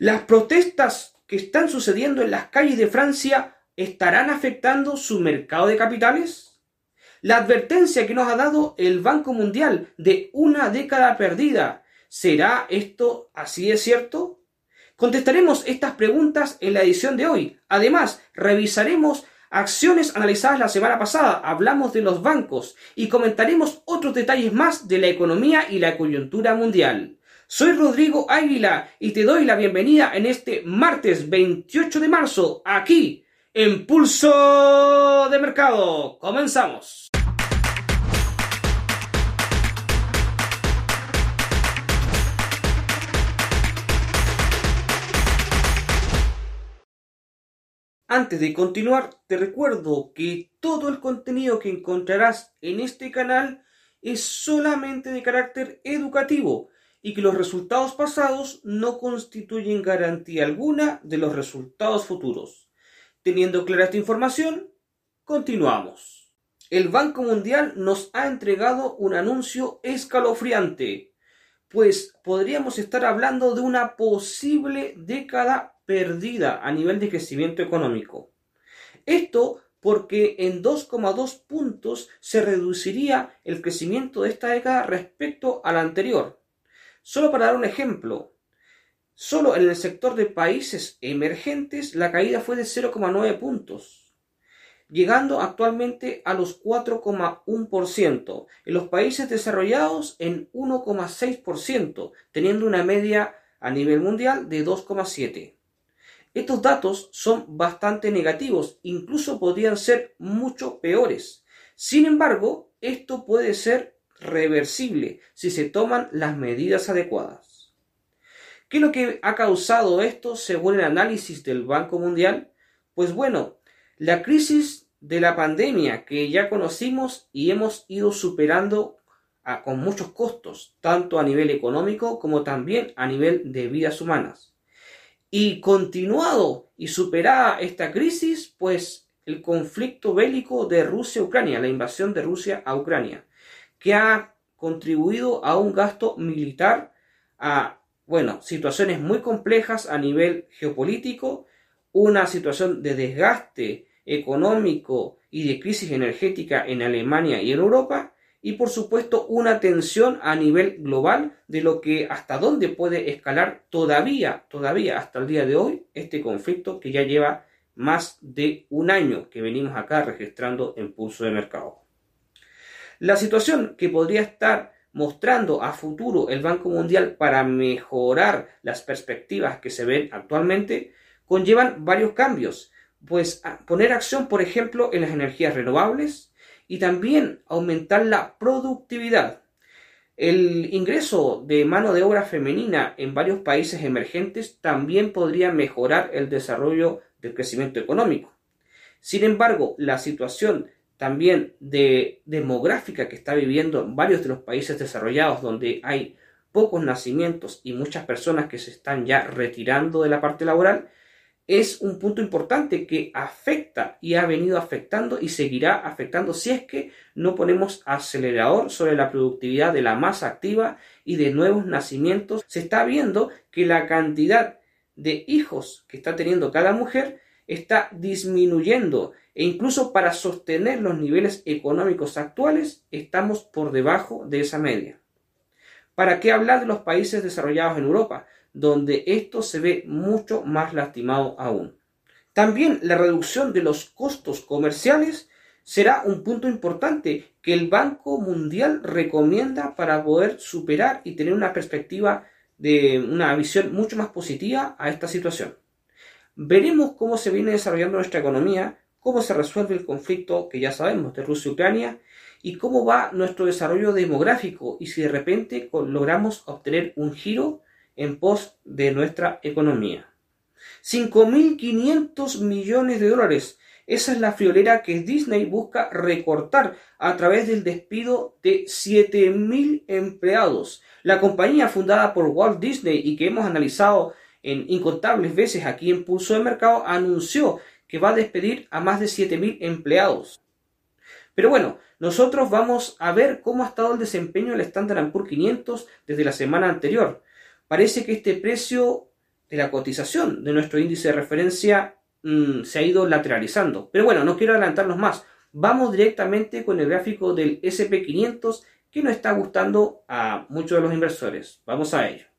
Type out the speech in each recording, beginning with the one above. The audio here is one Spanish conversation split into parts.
Las protestas que están sucediendo en las calles de Francia estarán afectando su mercado de capitales? La advertencia que nos ha dado el Banco Mundial de una década perdida, ¿será esto así de cierto? Contestaremos estas preguntas en la edición de hoy. Además, revisaremos acciones analizadas la semana pasada, hablamos de los bancos y comentaremos otros detalles más de la economía y la coyuntura mundial. Soy Rodrigo Águila y te doy la bienvenida en este martes 28 de marzo aquí en Pulso de Mercado. Comenzamos. Antes de continuar, te recuerdo que todo el contenido que encontrarás en este canal es solamente de carácter educativo y que los resultados pasados no constituyen garantía alguna de los resultados futuros. Teniendo clara esta información, continuamos. El Banco Mundial nos ha entregado un anuncio escalofriante, pues podríamos estar hablando de una posible década perdida a nivel de crecimiento económico. Esto porque en 2,2 puntos se reduciría el crecimiento de esta década respecto a la anterior. Solo para dar un ejemplo, solo en el sector de países emergentes la caída fue de 0,9 puntos, llegando actualmente a los 4,1%, en los países desarrollados en 1,6%, teniendo una media a nivel mundial de 2,7%. Estos datos son bastante negativos, incluso podrían ser mucho peores. Sin embargo, esto puede ser reversible si se toman las medidas adecuadas. ¿Qué es lo que ha causado esto según el análisis del Banco Mundial? Pues bueno, la crisis de la pandemia que ya conocimos y hemos ido superando con muchos costos, tanto a nivel económico como también a nivel de vidas humanas. Y continuado y superada esta crisis, pues el conflicto bélico de Rusia-Ucrania, la invasión de Rusia a Ucrania, que ha contribuido a un gasto militar, a, bueno, situaciones muy complejas a nivel geopolítico, una situación de desgaste económico y de crisis energética en Alemania y en Europa, y por supuesto una tensión a nivel global de lo que hasta dónde puede escalar todavía, todavía hasta el día de hoy este conflicto que ya lleva más de un año que venimos acá registrando en pulso de mercado. La situación que podría estar mostrando a futuro el Banco Mundial para mejorar las perspectivas que se ven actualmente conllevan varios cambios, pues poner acción, por ejemplo, en las energías renovables y también aumentar la productividad. El ingreso de mano de obra femenina en varios países emergentes también podría mejorar el desarrollo del crecimiento económico. Sin embargo, la situación también de demográfica que está viviendo en varios de los países desarrollados donde hay pocos nacimientos y muchas personas que se están ya retirando de la parte laboral, es un punto importante que afecta y ha venido afectando y seguirá afectando si es que no ponemos acelerador sobre la productividad de la masa activa y de nuevos nacimientos. Se está viendo que la cantidad de hijos que está teniendo cada mujer está disminuyendo e incluso para sostener los niveles económicos actuales estamos por debajo de esa media. ¿Para qué hablar de los países desarrollados en Europa, donde esto se ve mucho más lastimado aún? También la reducción de los costos comerciales será un punto importante que el Banco Mundial recomienda para poder superar y tener una perspectiva de una visión mucho más positiva a esta situación. Veremos cómo se viene desarrollando nuestra economía, cómo se resuelve el conflicto que ya sabemos de Rusia y Ucrania y cómo va nuestro desarrollo demográfico y si de repente logramos obtener un giro en pos de nuestra economía. 5.500 millones de dólares. Esa es la friolera que Disney busca recortar a través del despido de 7.000 empleados. La compañía fundada por Walt Disney y que hemos analizado en incontables veces aquí en Pulso de Mercado, anunció que va a despedir a más de 7.000 empleados. Pero bueno, nosotros vamos a ver cómo ha estado el desempeño del Standard Poor's 500 desde la semana anterior. Parece que este precio de la cotización de nuestro índice de referencia mm, se ha ido lateralizando. Pero bueno, no quiero adelantarnos más. Vamos directamente con el gráfico del SP500 que no está gustando a muchos de los inversores. Vamos a ello.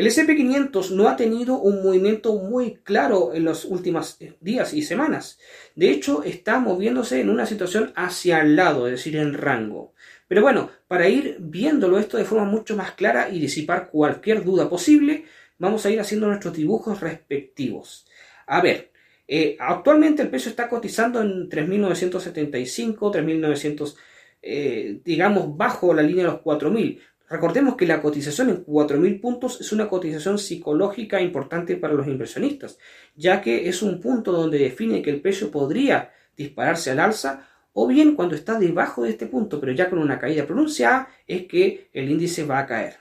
El SP500 no ha tenido un movimiento muy claro en los últimos días y semanas. De hecho, está moviéndose en una situación hacia el lado, es decir, en rango. Pero bueno, para ir viéndolo esto de forma mucho más clara y disipar cualquier duda posible, vamos a ir haciendo nuestros dibujos respectivos. A ver, eh, actualmente el precio está cotizando en 3.975, 3.900, eh, digamos, bajo la línea de los 4.000. Recordemos que la cotización en 4.000 puntos es una cotización psicológica importante para los inversionistas, ya que es un punto donde define que el precio podría dispararse al alza o bien cuando está debajo de este punto, pero ya con una caída pronunciada, es que el índice va a caer.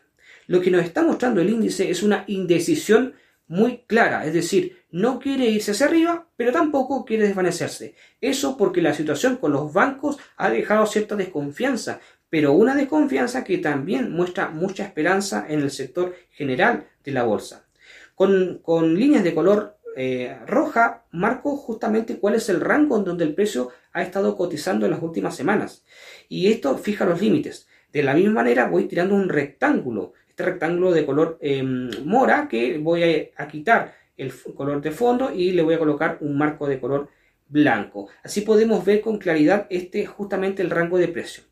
Lo que nos está mostrando el índice es una indecisión muy clara, es decir, no quiere irse hacia arriba, pero tampoco quiere desvanecerse. Eso porque la situación con los bancos ha dejado cierta desconfianza, pero una desconfianza que también muestra mucha esperanza en el sector general de la bolsa. Con, líneas de color eh, roja marco justamente cuál es el rango en donde el precio ha estado cotizando en las últimas semanas. Y esto fija los límites. De la misma manera voy tirando un rectángulo, este rectángulo de color em, mora que voy a quitar el color de fondo y le voy a colocar un marco de color blanco. Así podemos ver con claridad este justamente el rango de precio.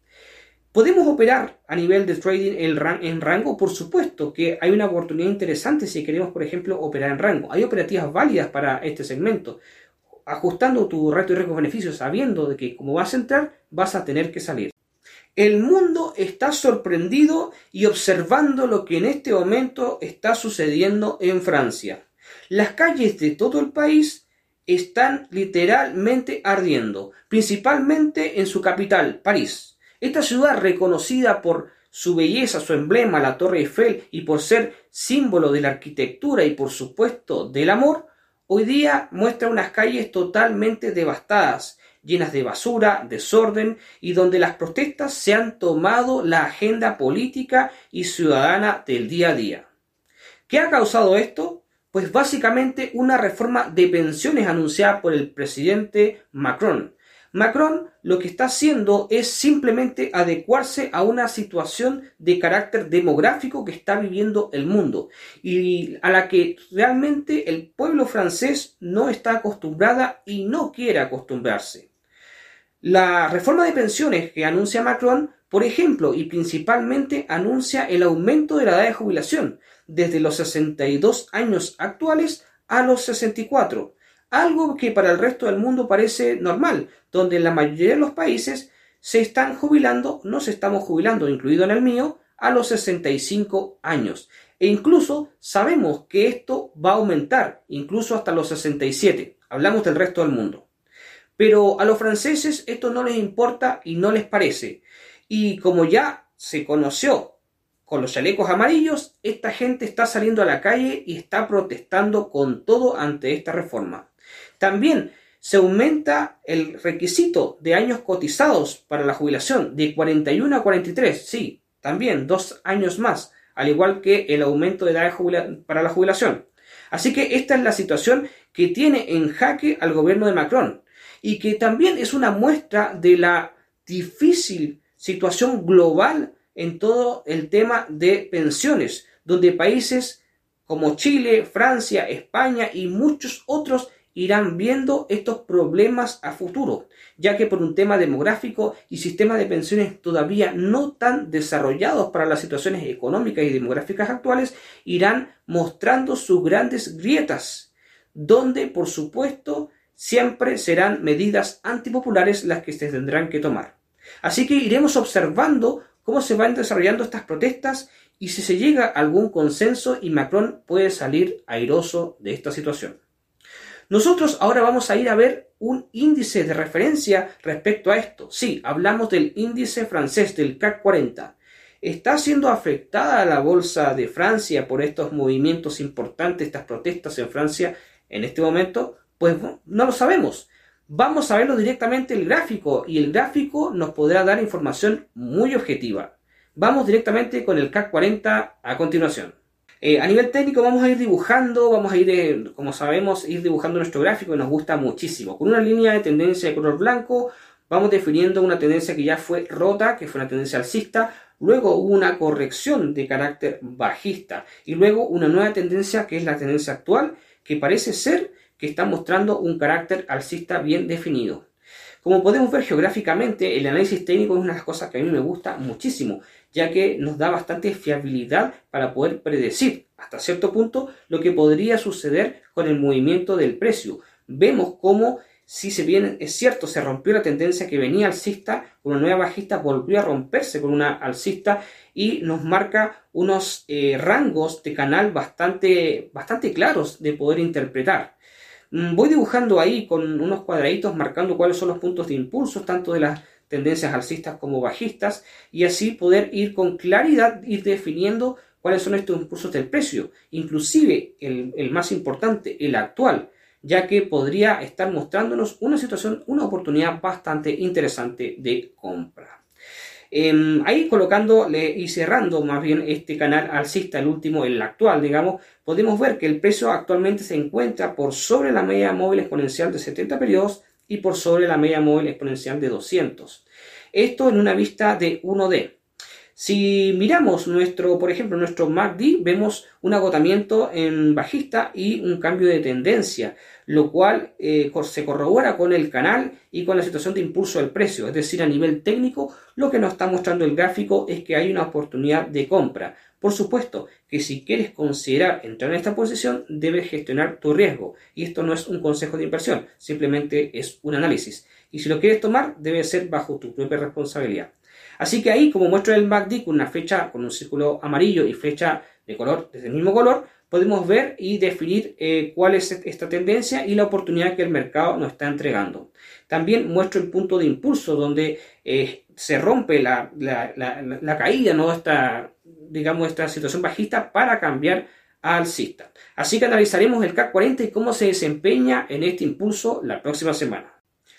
¿Podemos operar a nivel de trading en rango? Por supuesto que hay una oportunidad interesante si queremos, por ejemplo, operar en rango. Hay operativas válidas para este segmento. Ajustando tu reto y riesgo beneficios, sabiendo de que como vas a entrar, vas a tener que salir. El mundo está sorprendido y observando lo que en este momento está sucediendo en Francia. Las calles de todo el país están literalmente ardiendo, principalmente en su capital, París. Esta ciudad reconocida por su belleza, su emblema, la Torre Eiffel, y por ser símbolo de la arquitectura y por supuesto del amor, hoy día muestra unas calles totalmente devastadas, llenas de basura, desorden y donde las protestas se han tomado la agenda política y ciudadana del día a día. ¿Qué ha causado esto? Pues básicamente una reforma de pensiones anunciada por el presidente Macron, Macron lo que está haciendo es simplemente adecuarse a una situación de carácter demográfico que está viviendo el mundo y a la que realmente el pueblo francés no está acostumbrada y no quiere acostumbrarse. La reforma de pensiones que anuncia Macron, por ejemplo, y principalmente anuncia el aumento de la edad de jubilación desde los 62 años actuales a los 64 algo que para el resto del mundo parece normal, donde en la mayoría de los países se están jubilando, nos estamos jubilando, incluido en el mío, a los 65 años. E incluso sabemos que esto va a aumentar, incluso hasta los 67. Hablamos del resto del mundo. Pero a los franceses esto no les importa y no les parece. Y como ya se conoció con los chalecos amarillos, esta gente está saliendo a la calle y está protestando con todo ante esta reforma. También se aumenta el requisito de años cotizados para la jubilación de 41 a 43, sí, también dos años más, al igual que el aumento de edad para la jubilación. Así que esta es la situación que tiene en jaque al gobierno de Macron y que también es una muestra de la difícil situación global en todo el tema de pensiones, donde países como Chile, Francia, España y muchos otros irán viendo estos problemas a futuro, ya que por un tema demográfico y sistema de pensiones todavía no tan desarrollados para las situaciones económicas y demográficas actuales, irán mostrando sus grandes grietas, donde por supuesto siempre serán medidas antipopulares las que se tendrán que tomar. Así que iremos observando cómo se van desarrollando estas protestas y si se llega a algún consenso y Macron puede salir airoso de esta situación. Nosotros ahora vamos a ir a ver un índice de referencia respecto a esto. Sí, hablamos del índice francés, del CAC 40. ¿Está siendo afectada la bolsa de Francia por estos movimientos importantes, estas protestas en Francia en este momento? Pues no lo sabemos. Vamos a verlo directamente el gráfico y el gráfico nos podrá dar información muy objetiva. Vamos directamente con el CAC 40 a continuación. Eh, a nivel técnico vamos a ir dibujando, vamos a ir, eh, como sabemos, ir dibujando nuestro gráfico y nos gusta muchísimo. Con una línea de tendencia de color blanco vamos definiendo una tendencia que ya fue rota, que fue una tendencia alcista, luego hubo una corrección de carácter bajista y luego una nueva tendencia que es la tendencia actual, que parece ser que está mostrando un carácter alcista bien definido. Como podemos ver geográficamente, el análisis técnico es una de las cosas que a mí me gusta muchísimo, ya que nos da bastante fiabilidad para poder predecir hasta cierto punto lo que podría suceder con el movimiento del precio. Vemos cómo si se bien es cierto, se rompió la tendencia que venía alcista, una nueva bajista volvió a romperse con una alcista y nos marca unos eh, rangos de canal bastante, bastante claros de poder interpretar. Mm, voy dibujando ahí con unos cuadraditos marcando cuáles son los puntos de impulso, tanto de las tendencias alcistas como bajistas, y así poder ir con claridad, ir definiendo cuáles son estos impulsos del precio, inclusive el, el más importante, el actual, ya que podría estar mostrándonos una situación, una oportunidad bastante interesante de compra. Em, ahí colocándole y cerrando más bien este canal alcista, el último, el actual, digamos, podemos ver que el precio actualmente se encuentra por sobre la media móvil exponencial de 70 periodos y por sobre la media móvil exponencial de 200. Esto en una vista de 1D. Si miramos nuestro, por ejemplo, nuestro MACD, vemos un agotamiento en bajista y un cambio de tendencia, lo cual eh, se corrobora con el canal y con la situación de impulso del precio. Es decir, a nivel técnico, lo que nos está mostrando el gráfico es que hay una oportunidad de compra. Por supuesto que si quieres considerar entrar en esta posición, debes gestionar tu riesgo. Y esto no es un consejo de inversión, simplemente es un análisis. Y si lo quieres tomar, debe ser bajo tu propia responsabilidad. Así que ahí, como muestro el MACD con una fecha con un círculo amarillo y flecha de color desde el mismo color, podemos ver y definir eh, cuál es esta tendencia y la oportunidad que el mercado nos está entregando. También muestro el punto de impulso donde eh, se rompe la, caída, ¿no? esta, digamos, esta situación bajista para cambiar a alcista. Así que analizaremos el CAC 40 y cómo se desempeña en este impulso la próxima semana.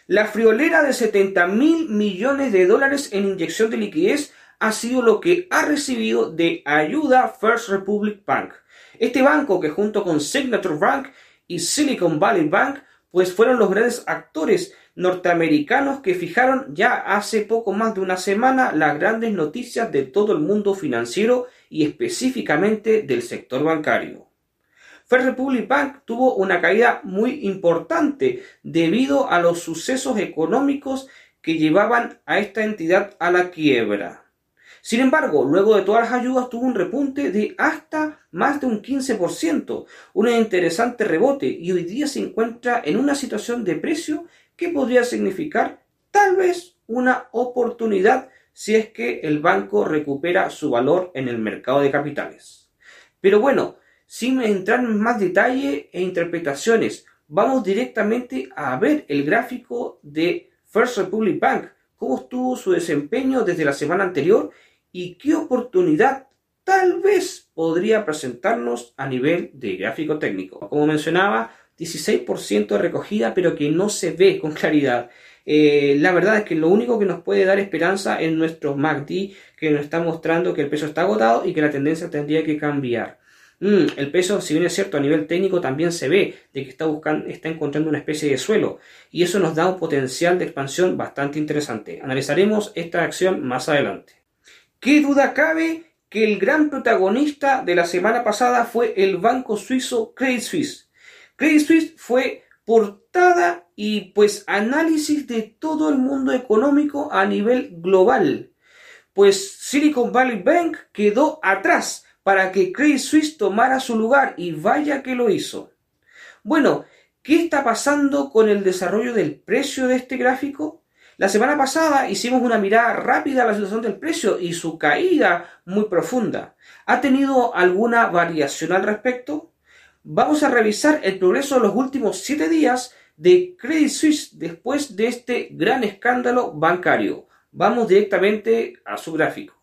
La friolera de 70 mil millones de dólares en inyección de liquidez ha sido lo que ha recibido de ayuda First Republic Bank. Este banco que junto con Signature Bank y Silicon Valley Bank pues fueron los grandes actores norteamericanos que fijaron ya hace poco más de una semana las grandes noticias de todo el mundo financiero y específicamente del sector bancario. First Republic Bank tuvo una caída muy importante debido a los sucesos económicos que llevaban a esta entidad a la quiebra. Sin embargo, luego de todas las ayudas tuvo un repunte de hasta más de un 15%, un interesante rebote y hoy día se encuentra en una situación de precio que podría significar tal vez una oportunidad si es que el banco recupera su valor en el mercado de capitales. Pero bueno, sin entrar en más detalle e interpretaciones, vamos directamente a ver el gráfico de First Republic Bank, cómo estuvo su desempeño desde la semana anterior y qué oportunidad tal vez podría presentarnos a nivel de gráfico técnico. Como mencionaba, 16% de recogida, pero que no se ve con claridad. Eh, la verdad es que lo único que nos puede dar esperanza es nuestro MACD, que nos está mostrando que el peso está agotado y que la tendencia tendría que cambiar. Mm, el peso, si bien es cierto, a nivel técnico también se ve de que está, buscando, está encontrando una especie de suelo y eso nos da un potencial de expansión bastante interesante. Analizaremos esta acción más adelante. ¿Qué duda cabe que el gran protagonista de la semana pasada fue el banco suizo Credit Suisse? Credit Suisse fue portada y pues análisis de todo el mundo económico a nivel global. Pues Silicon Valley Bank quedó atrás para que Credit Suisse tomara su lugar y vaya que lo hizo. Bueno, ¿qué está pasando con el desarrollo del precio de este gráfico? La semana pasada hicimos una mirada rápida a la situación del precio y su caída muy profunda. ¿Ha tenido alguna variación al respecto? Vamos a revisar el progreso de los últimos 7 días de Credit Suisse después de este gran escándalo bancario. Vamos directamente a su gráfico.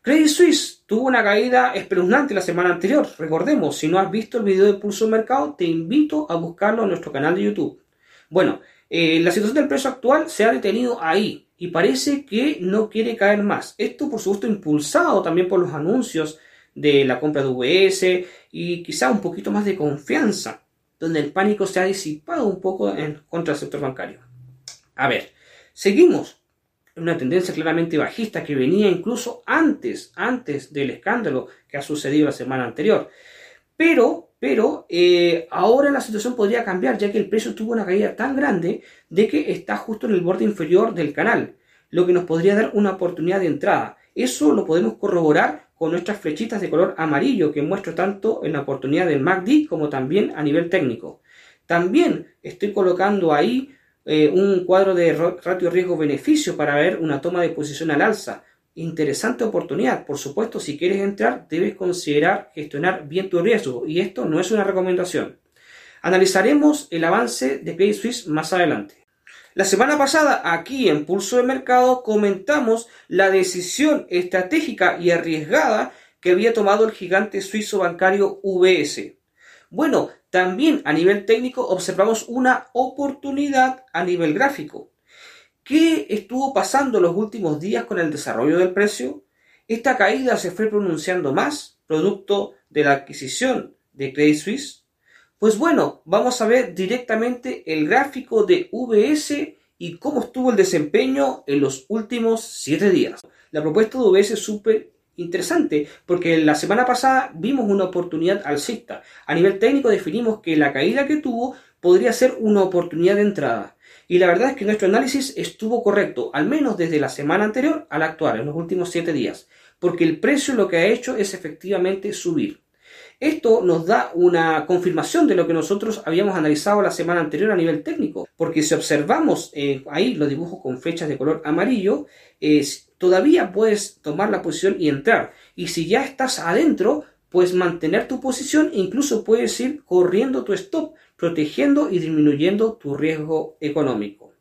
Credit Suisse tuvo una caída espeluznante la semana anterior. Recordemos, si no has visto el video de Pulso Mercado, te invito a buscarlo en nuestro canal de YouTube. Bueno, eh, la situación del precio actual se ha detenido ahí y parece que no quiere caer más. Esto, por supuesto, impulsado también por los anuncios de la compra de VS y quizá un poquito más de confianza, donde el pánico se ha disipado un poco en contra del sector bancario. A ver, seguimos una tendencia claramente bajista que venía incluso antes, antes del escándalo que ha sucedido la semana anterior. Pero, pero eh, ahora la situación podría cambiar, ya que el precio tuvo una caída tan grande de que está justo en el borde inferior del canal, lo que nos podría dar una oportunidad de entrada. Eso lo podemos corroborar con nuestras flechitas de color amarillo que muestro tanto en la oportunidad del MACD como también a nivel técnico. También estoy colocando ahí eh, un cuadro de ratio riesgo-beneficio para ver una toma de posición al alza. Interesante oportunidad. Por supuesto, si quieres entrar, debes considerar gestionar bien tu riesgo y esto no es una recomendación. Analizaremos el avance de Credit Suisse más adelante. La semana pasada, aquí en Pulso de Mercado, comentamos la decisión estratégica y arriesgada que había tomado el gigante suizo bancario UBS. Bueno, también a nivel técnico observamos una oportunidad a nivel gráfico. ¿Qué estuvo pasando los últimos días con el desarrollo del precio? Esta caída se fue pronunciando más, producto de la adquisición de Credit Suisse. Pues bueno, vamos a ver directamente el gráfico de VS y cómo estuvo el desempeño en los últimos 7 días. La propuesta de VS es súper interesante porque la semana pasada vimos una oportunidad alcista. A nivel técnico definimos que la caída que tuvo podría ser una oportunidad de entrada. Y la verdad es que nuestro análisis estuvo correcto, al menos desde la semana anterior a la actual, en los últimos 7 días, porque el precio lo que ha hecho es efectivamente subir. Esto nos da una confirmación de lo que nosotros habíamos analizado la semana anterior a nivel técnico, porque si observamos eh, ahí los dibujos con fechas de color amarillo, todavía puedes tomar la posición y entrar. Y si ya estás adentro, puedes mantener tu posición e incluso puedes ir corriendo tu stop, protegiendo y disminuyendo tu riesgo económico.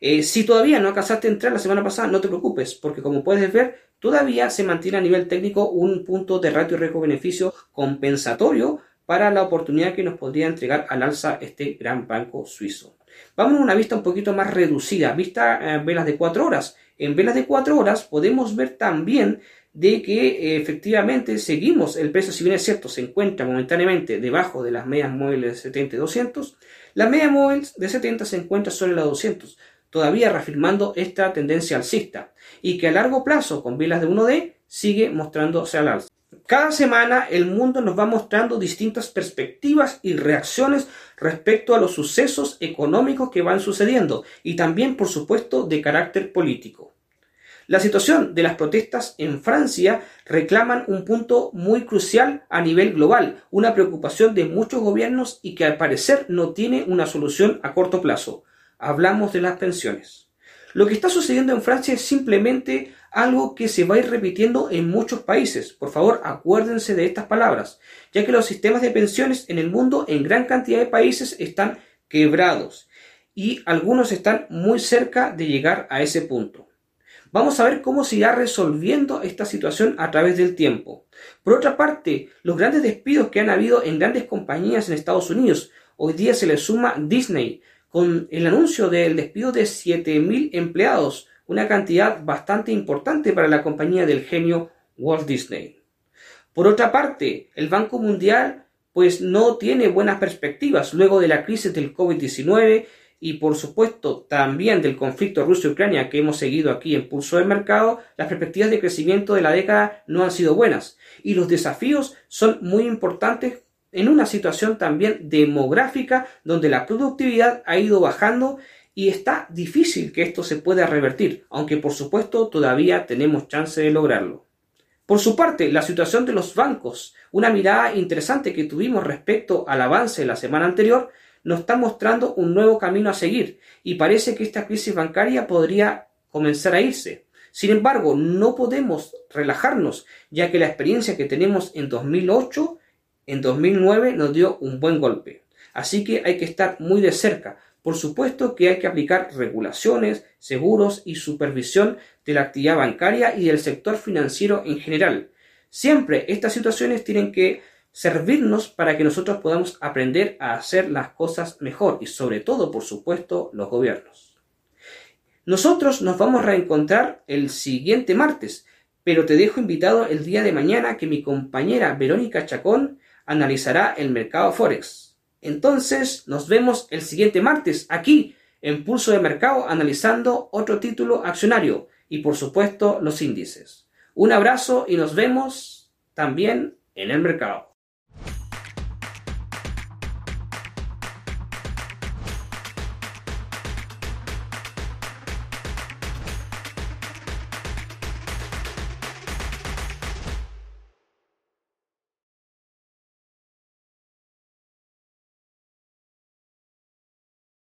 Eh, si todavía no alcanzaste a entrar la semana pasada, no te preocupes, porque como puedes ver, todavía se mantiene a nivel técnico un punto de ratio riesgo-beneficio compensatorio para la oportunidad que nos podría entregar al alza este gran banco suizo. Vamos a una vista un poquito más reducida, vista eh, velas de 4 horas. En velas de 4 horas podemos ver también de que eh, efectivamente seguimos, el precio si bien es cierto se encuentra momentáneamente debajo de las medias móviles de 70 y 200, la media móvil de 70 se encuentra sobre la 200, todavía reafirmando esta tendencia alcista y que a largo plazo con velas de 1D sigue mostrándose al alza. Cada semana el mundo nos va mostrando distintas perspectivas y reacciones respecto a los sucesos económicos que van sucediendo y también, por supuesto, de carácter político. La situación de las protestas en Francia reclaman un punto muy crucial a nivel global, una preocupación de muchos gobiernos y que al parecer no tiene una solución a corto plazo. Hablamos de las pensiones. Lo que está sucediendo en Francia es simplemente algo que se va a ir repitiendo en muchos países. Por favor, acuérdense de estas palabras, ya que los sistemas de pensiones en el mundo en gran cantidad de países están quebrados y algunos están muy cerca de llegar a ese punto. Vamos a ver cómo se irá resolviendo esta situación a través del tiempo. Por otra parte, los grandes despidos que han habido en grandes compañías en Estados Unidos, hoy día se le suma Disney, con el anuncio del despido de 7.000 empleados, una cantidad bastante importante para la compañía del genio Walt Disney. Por otra parte, el Banco Mundial pues no tiene buenas perspectivas luego de la crisis del COVID-19 y por supuesto también del conflicto Rusia-Ucrania que hemos seguido aquí en Pulso del Mercado, las perspectivas de crecimiento de la década no han sido buenas y los desafíos son muy importantes en una situación también demográfica donde la productividad ha ido bajando y está difícil que esto se pueda revertir, aunque por supuesto todavía tenemos chance de lograrlo. Por su parte, la situación de los bancos, una mirada interesante que tuvimos respecto al avance de la semana anterior, nos está mostrando un nuevo camino a seguir y parece que esta crisis bancaria podría comenzar a irse. Sin embargo, no podemos relajarnos, ya que la experiencia que tenemos en 2008, en 2009 nos dio un buen golpe. Así que hay que estar muy de cerca, por supuesto que hay que aplicar regulaciones, seguros y supervisión de la actividad bancaria y del sector financiero en general. Siempre estas situaciones tienen que servirnos para que nosotros podamos aprender a hacer las cosas mejor y sobre todo, por supuesto, los gobiernos. Nosotros nos vamos a reencontrar el siguiente martes pero te dejo invitado el día de mañana que mi compañera Verónica Chacón analizará el mercado Forex. Entonces, nos vemos el siguiente martes aquí en Pulso de Mercado analizando otro título accionario y por supuesto los índices. Un abrazo y nos vemos también en el mercado.